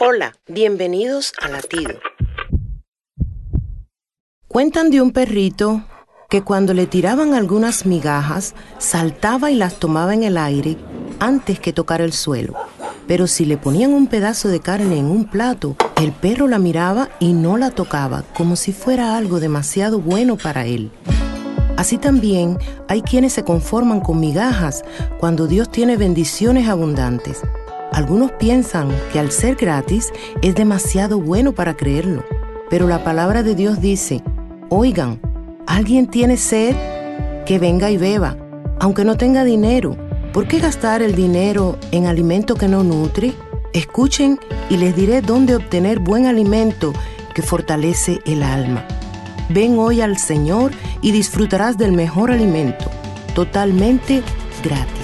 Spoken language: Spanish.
Hola, bienvenidos a Latido. Cuentan de un perrito que cuando le tiraban algunas migajas, saltaba y las tomaba en el aire antes que tocar el suelo. Pero si le ponían un pedazo de carne en un plato, el perro la miraba y no la tocaba, como si fuera algo demasiado bueno para él. Así también hay quienes se conforman con migajas cuando Dios tiene bendiciones abundantes. Algunos piensan que al ser gratis es demasiado bueno para creerlo, pero la palabra de Dios dice, oigan, ¿alguien tiene sed? Que venga y beba, aunque no tenga dinero. ¿Por qué gastar el dinero en alimento que no nutre? Escuchen y les diré dónde obtener buen alimento que fortalece el alma. Ven hoy al Señor y disfrutarás del mejor alimento, totalmente gratis.